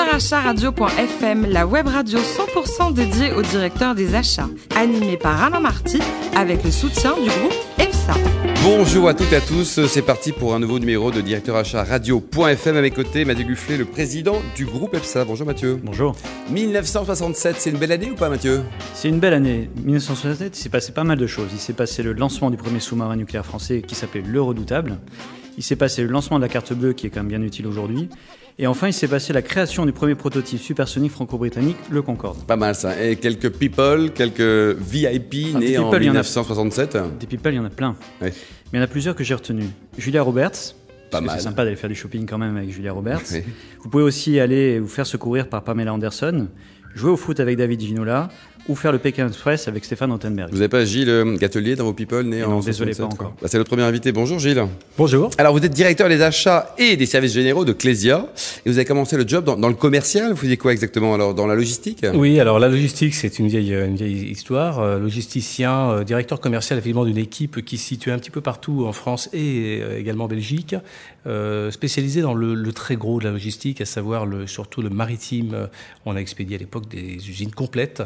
directeurachat-radio.fm, la web radio 100% dédiée au directeur des achats, animée par Alain Marty, avec le soutien du groupe EPSA. Bonjour à toutes et à tous, c'est parti pour un nouveau numéro de Directeur Achat Radio.fm. À mes côtés, Mathieu Gufflet, le président du groupe EPSA. Bonjour Mathieu. Bonjour. 1967, c'est une belle année ou pas Mathieu? C'est une belle année. 1967, il s'est passé pas mal de choses. Il s'est passé le lancement du premier sous-marin nucléaire français qui s'appelait le Redoutable. Il s'est passé le lancement de la carte bleue qui est quand même bien utile aujourd'hui. Et enfin, il s'est passé la création du premier prototype supersonique franco-britannique, le Concorde. Pas mal ça. Et quelques people, quelques VIP Ah, nés en people, il y en a. 1967. Des people, il y en a plein. Ouais. Mais il y en a plusieurs que j'ai retenus. Julia Roberts. Pas mal. C'est sympa d'aller faire du shopping quand même avec Julia Roberts. Vous pouvez aussi aller vous faire secourir par Pamela Anderson, jouer au foot avec David Ginola ou faire le Pékin Express avec Stéphane Rothenberg. Vous n'avez pas Gilles euh, Gatelier dans vos people nés Et en non, désolé, 67, pas encore. Bah, c'est notre premier invité. Bonjour Gilles. Bonjour. Alors vous êtes directeur des achats et des services généraux de Clésia et vous avez commencé le job dans, dans le commercial. Vous faisiez quoi exactement alors Dans la logistique? Oui, alors la logistique, c'est une vieille, une vieille histoire. Euh, logisticien, euh, directeur commercial effectivement d'une équipe qui se situait un petit peu partout en France et également en Belgique, euh, spécialisé dans le, le très gros de la logistique, à savoir le, surtout le maritime. On a expédié à l'époque des usines complètes.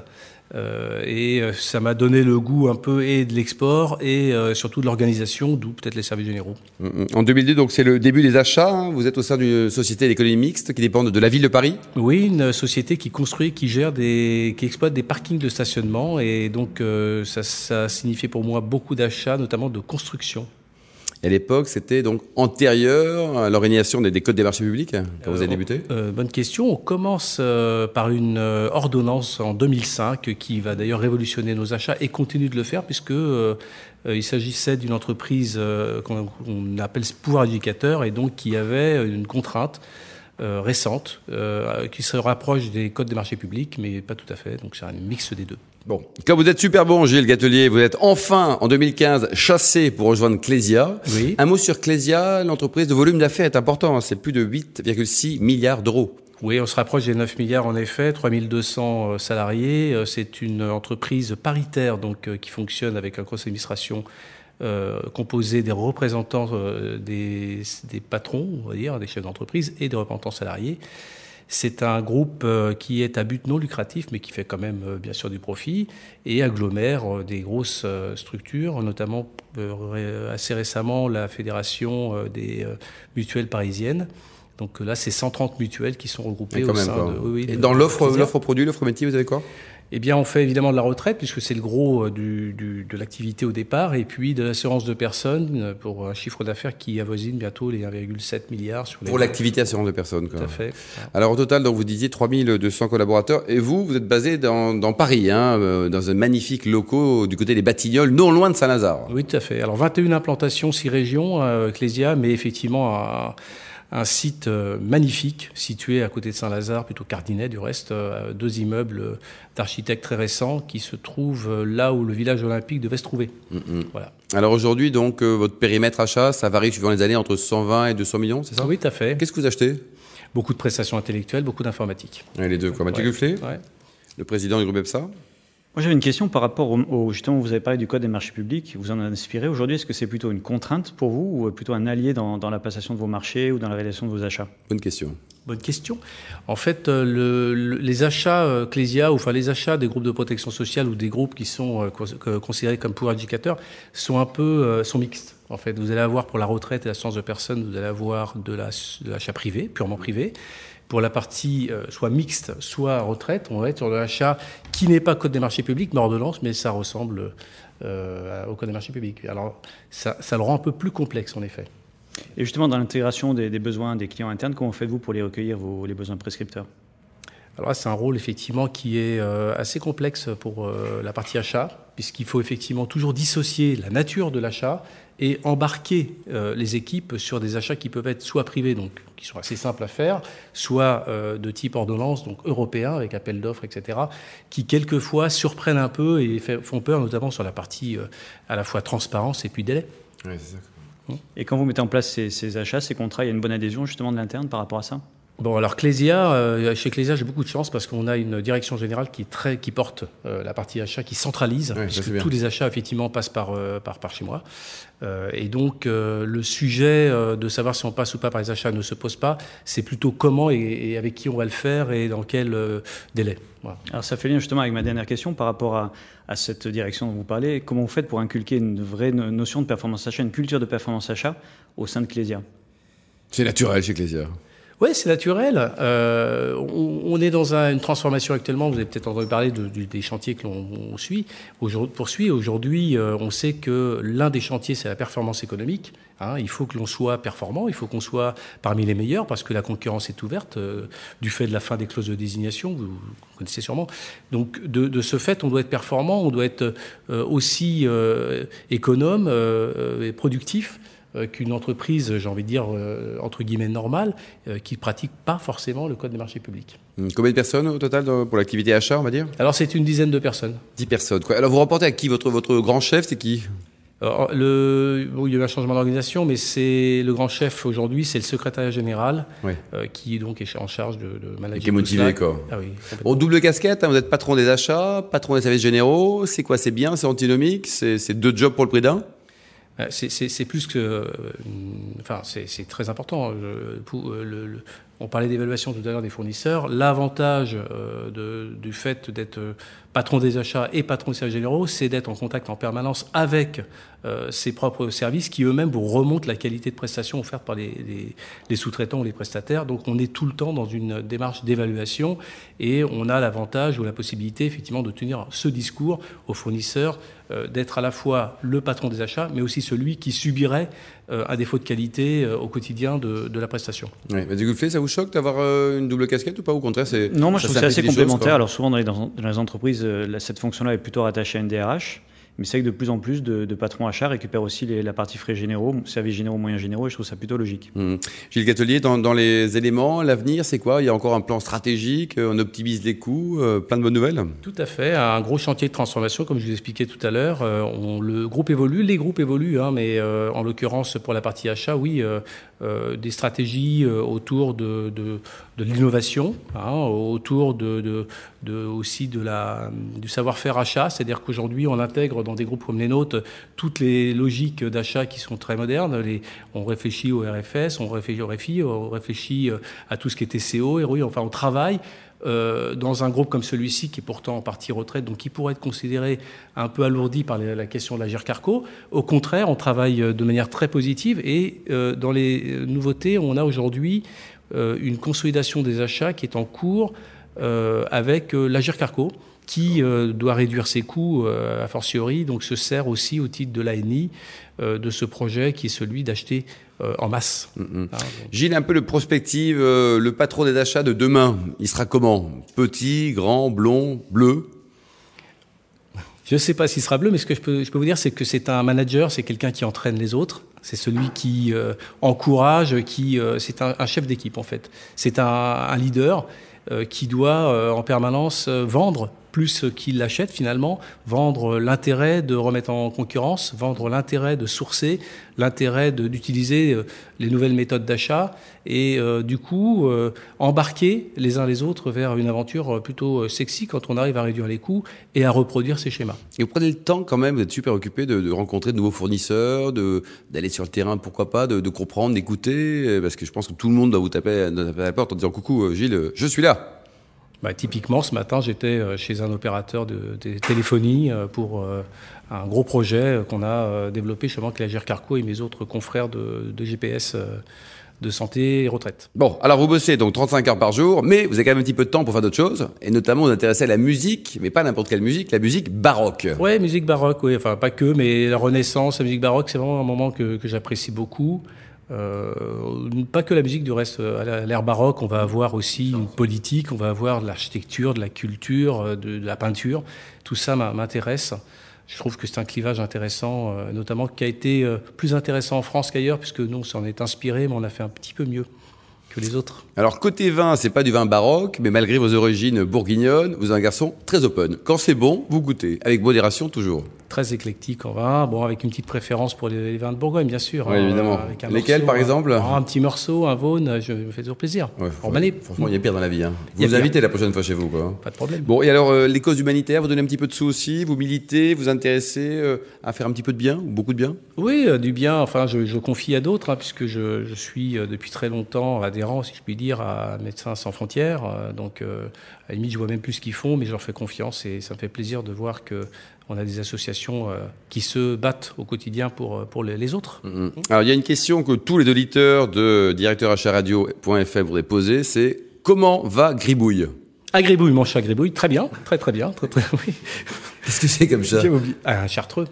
Euh, et euh, ça m'a donné le goût un peu et de l'export et euh, surtout de l'organisation, d'où peut-être les services généraux. Mm, En 2002, donc c'est le début des achats. hein. Vous êtes au sein d'une société d'économie mixte qui dépend de la ville de Paris. Oui, une société qui construit, qui gère des, qui exploite des parkings de stationnement et donc euh, ça, ça signifiait pour moi beaucoup d'achats, notamment de construction. Et à l'époque, c'était donc antérieur à l'organisation des, des codes des marchés publics quand vous avez Euh, débuté? Euh, bonne question. On commence euh, par une ordonnance en 2005 qui va d'ailleurs révolutionner nos achats et continue de le faire puisque il s'agissait d'une entreprise qu'on appelle pouvoir éducateur et donc qui avait une contrainte récente qui se rapproche des codes des marchés publics, mais pas tout à fait. Donc c'est un mix des deux. Bon, quand vous êtes super bon, Gilles Gatelier, vous êtes enfin en 2015 chassé pour rejoindre Clésia. Oui. Un mot sur Clésia, l'entreprise de volume d'affaires est important, hein. c'est plus de 8,6 milliards d'euros. Oui, on se rapproche des 9 milliards en effet, 3200 euh, salariés. Euh, C'est une entreprise paritaire donc euh, qui fonctionne avec un conseil d'administration euh, composé des représentants euh, des, des patrons, on va dire, des chefs d'entreprise et des représentants salariés. C'est un groupe euh, qui est à but non lucratif, mais qui fait quand même euh, bien sûr du profit et agglomère euh, des grosses structures, notamment assez récemment la fédération des mutuelles parisiennes. Donc là, c'est 130 mutuelles qui sont regroupées quand au sein de. oui, Et de- dans l'offre, l'offre produit, l'offre métier, vous avez quoi? Eh bien, on fait évidemment de la retraite, puisque c'est le gros euh, du, du- de l'activité au départ, et puis de l'assurance de personnes euh, pour un chiffre d'affaires qui avoisine bientôt les 1,7 milliards sur les. Pour l'activité assurance de personnes. Quoi. Tout à fait. Alors au total, donc vous disiez 3200 collaborateurs, et vous, vous êtes basé dans, dans Paris, hein, euh, dans un magnifique locaux du côté des Batignolles, non loin de Saint-Lazare. Oui, tout à fait. Alors 21 implantations, 6 régions, euh, Ecclesia, mais effectivement un, un site euh, magnifique situé à côté de Saint-Lazare, plutôt Cardinet du reste, euh, deux immeubles euh, d'architectes très récents qui se trouvent là où le village olympique devait se trouver. Voilà. Alors aujourd'hui, donc votre périmètre achat, ça varie suivant les années entre 120 et 200 millions, c'est ça? Oui, tout à fait. Qu'est-ce que vous achetez? Beaucoup de prestations intellectuelles, beaucoup d'informatique. Les deux, quoi? Mathieu Ouais. Gufflet, Ouais. le président du groupe EPSA? Moi, j'avais une question par rapport au, au- justement, vous avez parlé du code des marchés publics, vous en avez inspiré. Aujourd'hui, est-ce que c'est plutôt une contrainte pour vous ou plutôt un allié dans, dans la passation de vos marchés ou dans la réalisation de vos achats? Bonne question. Bonne question. En fait, euh, le- le- les achats euh, Clésia, ou enfin les achats des groupes de protection sociale ou des groupes qui sont euh, considérés comme pour éducateurs sont un peu euh, sont mixtes. En fait, vous allez avoir pour la retraite et l'assurance de personnes, vous allez avoir de la- de l'achat privé, purement privé. Pour la partie euh, soit mixte, soit retraite, on va être sur de l'achat qui n'est pas code des marchés publics, mais ordonnance, mais ça ressemble euh, au code des marchés publics. Alors, ça, ça le rend un peu plus complexe, en effet. Et justement, dans l'intégration des, des besoins des clients internes, comment faites-vous pour les recueillir, vos, les besoins prescripteurs? Alors là, c'est un rôle effectivement qui est euh, assez complexe pour la partie achat, puisqu'il faut effectivement toujours dissocier la nature de l'achat et embarquer euh, les équipes sur des achats qui peuvent être soit privés, donc qui sont assez simples à faire, soit euh, de type ordonnance, donc européen avec appel d'offres, etc., qui quelquefois surprennent un peu et fait- font peur, notamment sur la partie euh, à la fois transparence et puis délai. Ouais, c'est ça. Et quand vous mettez en place ces, ces achats, ces contrats, il y a une bonne adhésion justement de l'interne par rapport à ça? Bon, alors Clésia, euh, chez Clésia, j'ai beaucoup de chance parce qu'on a une direction générale qui est très, qui porte euh, la partie achat, qui centralise, Ouais, puisque tous les achats effectivement passent par euh, par, par chez moi. Et donc le sujet de savoir si on passe ou pas par les achats ne se pose pas. C'est plutôt comment et, et avec qui on va le faire et dans quel délai. Voilà. Alors ça fait lien justement avec ma dernière question par rapport à, à cette direction dont vous parlez. Comment vous faites pour inculquer une vraie no- notion de performance achat, une culture de performance achat au sein de Clésia? C'est naturel chez Clésia. Oui, c'est naturel. Euh, on, est dans un- une transformation actuellement. Vous avez peut-être entendu parler des chantiers que l'on on suit, poursuit. Aujourd'hui, euh, on sait que l'un des chantiers, c'est la performance économique. hein. il faut que l'on soit performant, il faut qu'on soit parmi les meilleurs parce que la concurrence est ouverte euh, du fait de la fin des clauses de désignation. Vous, vous connaissez sûrement. Donc, de, de ce fait, on doit être performant, on doit être aussi économe et productif qu'une entreprise, j'ai envie de dire, euh, entre guillemets, normale, euh, qui ne pratique pas forcément le code des marchés publics. Hum, Combien de personnes au total pour l'activité achat, on va dire? Alors, c'est une dizaine de personnes. 10 personnes. Quoi. Alors vous reportez à qui? Votre, votre grand chef, c'est qui? Alors, le, bon, il y a eu un changement d'organisation, mais c'est le grand chef aujourd'hui, c'est le secrétariat général, Ouais. euh, qui donc est en charge de, de manager. Et qui est motivé, quoi. Ah oui. Bon, double casquette, hein, vous êtes patron des achats, patron des services généraux. C'est quoi C'est bien, c'est antinomique C'est deux jobs pour le prix d'un? Euh, C'est- C'est plus que. euh, Enfin, c'est très important. Euh, le- le- on parlait d'évaluation tout à l'heure des fournisseurs. L'avantage euh, du fait d'être euh, patron des achats et patron des services généraux, c'est d'être en contact en permanence avec euh, ses propres services qui eux-mêmes vous remontent la qualité de prestation offerte par les, sous-traitants ou les prestataires. Donc on est tout le temps dans une démarche d'évaluation et on a l'avantage ou la possibilité effectivement de tenir ce discours aux fournisseurs, d'être à la fois le patron des achats, mais aussi celui qui subirait euh, un défaut de qualité euh, au quotidien de, de la prestation. Ouais. Mais du coup, ça vous choque d'avoir euh, une double casquette ou pas Au contraire, c'est. Non, moi je ça trouve que c'est assez choses, complémentaire. Alors souvent dans les, dans les entreprises, euh, cette fonction-là est plutôt rattachée à une DRH. Mais c'est vrai que de plus en plus de, de patrons achats récupèrent aussi les- la partie frais généraux, services généraux, moyens généraux, et je trouve ça plutôt logique. Hum. Gilles Gatelier, dans, dans les éléments, l'avenir, c'est quoi? Il y a encore un plan stratégique, euh, on optimise les coûts, euh, plein de bonnes nouvelles? Tout à fait, un gros chantier de transformation, comme je vous expliquais tout à l'heure. Euh, le groupe évolue, les groupes évoluent, hein, mais euh, en l'occurrence pour la partie achat, oui, des stratégies euh, autour de, de, l'innovation, hein, autour de, de, aussi de la, du savoir-faire achat, c'est-à-dire qu'aujourd'hui on intègre dans des groupes comme les nôtres toutes les logiques d'achat qui sont très modernes. On réfléchit au RFS, on réfléchit au RFI, on réfléchit euh, à tout ce qui est TCO, ROI, enfin on travaille euh, dans un groupe comme celui-ci, qui est pourtant en partie retraite, donc qui pourrait être considéré un peu alourdi par la question de la GIRCARCO. Au contraire, on travaille euh, de manière très positive et euh, dans les nouveautés, on a aujourd'hui une consolidation des achats qui est en cours avec la GIRCARCO qui doit réduire ses coûts a fortiori, donc se sert aussi au titre de l'ANI de ce projet qui est celui d'acheter euh, en masse. Hum, Hein, Gilles, un peu de prospective, euh, le patron des achats de demain, il sera comment? Petit, grand, blond, bleu? Je ne sais pas s'il sera bleu, mais ce que je peux, je peux vous dire, c'est que c'est un manager, c'est quelqu'un qui entraîne les autres. C'est celui qui euh, encourage, qui, euh, c'est un, un chef d'équipe en fait. C'est un, un leader euh, qui doit euh, en permanence euh, vendre plus qu'il l'achète finalement, vendre l'intérêt de remettre en concurrence, vendre l'intérêt de sourcer, l'intérêt d'utiliser euh, les nouvelles méthodes d'achat et euh, du coup euh, embarquer les uns les autres vers une aventure euh, plutôt euh, sexy quand on arrive à réduire les coûts et à reproduire ces schémas. Et vous prenez le temps quand même, vous êtes super occupé de, rencontrer de nouveaux fournisseurs, d'aller sur le terrain, pourquoi pas, de, comprendre, d'écouter, parce que je pense que tout le monde doit vous taper, à la porte en disant coucou Gilles, je suis là. Bah, typiquement, ce matin, j'étais euh, chez un opérateur de, de téléphonie euh, pour euh, un gros projet qu'on a développé justement avec la GERCARCO et mes autres confrères de, de GPS de santé et retraite. Bon, alors vous bossez donc 35 heures par jour, mais vous avez quand même un petit peu de temps pour faire d'autres choses, et notamment vous intéressez à la musique, mais pas n'importe quelle musique, la musique baroque. Ouais, musique baroque, oui, enfin pas que, mais la Renaissance, la musique baroque, c'est vraiment un moment que, que j'apprécie beaucoup. Euh, pas que la musique, du reste, à l'ère baroque, on va avoir aussi une politique, on va avoir de l'architecture, de la culture, euh, de, la peinture. Tout ça m'intéresse. Je trouve que c'est un clivage intéressant, euh, notamment qui a été euh, plus intéressant en France qu'ailleurs, puisque nous, on s'en est inspiré, mais on a fait un petit peu mieux que les autres. Alors côté vin, c'est pas du vin baroque, mais malgré vos origines bourguignonnes, vous êtes un garçon très open. Quand c'est bon, vous goûtez, avec modération toujours. Très éclectique en vin. Bon, avec une petite préférence pour les, vins de Bourgogne, bien sûr. Oui, évidemment. Lesquels, par exemple Un petit morceau, un Vaune, je me fais toujours plaisir. Ouais, franchement, il y a pire dans la vie. Hein. Vous vous invitez la prochaine fois chez vous. Quoi. Pas de problème. Bon, et alors, les causes humanitaires, vous donnez un petit peu de sous aussi Vous militez Vous intéressez à faire un petit peu de bien ou beaucoup de bien? Oui, du bien. Enfin, je, confie à d'autres, hein, puisque je, je, suis depuis très longtemps adhérent, si je puis dire, à Médecins sans frontières. donc, à la limite, je vois même plus ce qu'ils font, mais je leur fais confiance et ça me fait plaisir de voir que on a des associations euh, qui se battent au quotidien pour, euh, pour les, autres. Mm-hmm. Alors, il y a une question que tous les auditeurs de directeuracharradio.fr voudraient poser, c'est comment va Gribouille? Ah, Gribouille, mon chat Gribouille, très bien, très très bien, très, très, oui. Qu'est-ce que c'est comme ça ah, Un chartreux.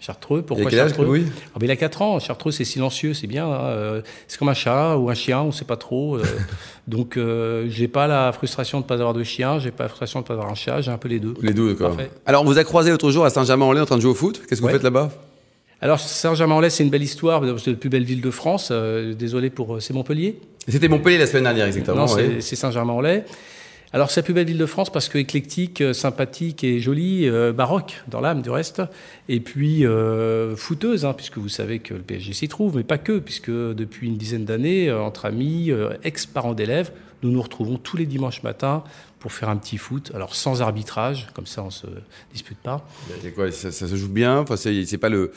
Chartreux, pourquoi il Chartreux ah, Il a 4 ans. Chartreux, c'est silencieux, c'est bien. Hein. Euh, c'est comme un chat ou un chien, on ne sait pas trop. Euh. donc, euh, j'ai pas la frustration de ne pas avoir de chien, j'ai pas la frustration de ne pas avoir un chat, j'ai un peu les deux. Les deux, d'accord. Alors, on vous a croisé l'autre jour à Saint-Germain-en-Laye en train de jouer au foot. Qu'est-ce que vous faites là-bas? Alors Saint-Germain-en-Laye, c'est une belle histoire, c'est la plus belle ville de France. désolé pour, c'est Montpellier. C'était Montpellier la semaine dernière, exactement. Non, c'est Saint-Germain-en-Laye. Alors c'est la plus belle ville de France parce que éclectique, euh, sympathique et jolie, euh, baroque dans l'âme du reste, et puis euh, fouteuse, hein, puisque vous savez que le PSG s'y trouve, mais pas que, puisque depuis une dizaine d'années, entre amis, ex-parents d'élèves, nous nous retrouvons tous les dimanches matins pour faire un petit foot, alors sans arbitrage, comme ça on se dispute pas. C'est quoi, ça, se joue bien? C'est pas le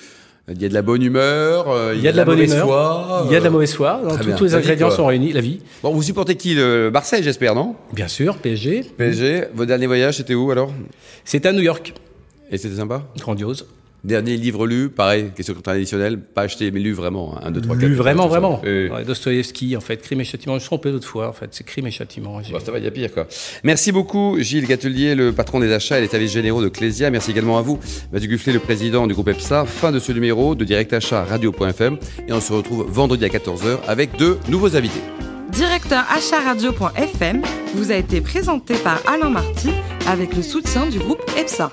il y a de la bonne humeur, euh, il y a de la, bonne humeur, foi, il y a de la mauvaise foi. tous les ingrédients sont réunis, la vie. Bon, vous supportez qui le Marseille, j'espère, non? Bien sûr, PSG. PSG. Votre dernier voyage, c'était où alors? C'était à New York. Et c'était sympa? Grandiose. Dernier livre lu, pareil, question traditionnelle, pas acheté, mais lu vraiment, hein, un, deux, trois, quatre. Lu vraiment, vraiment. Dostoïevski, en fait, Crime et Châtiment. Je me suis trompé l'autre fois, en fait, c'est Crime et Châtiment. Bon, ça va, il y a pire, quoi. Merci beaucoup, Gilles Gatelier, le patron des achats et les services généraux de Clésia. Merci également à vous, Mathieu Gufflet, le président du groupe EPSA. Fin de ce numéro de Direct Achat Radio.fm. Et on se retrouve vendredi à 14h avec deux nouveaux invités. Directeur Radio.fm vous a été présenté par Alain Marty avec le soutien du groupe EPSA.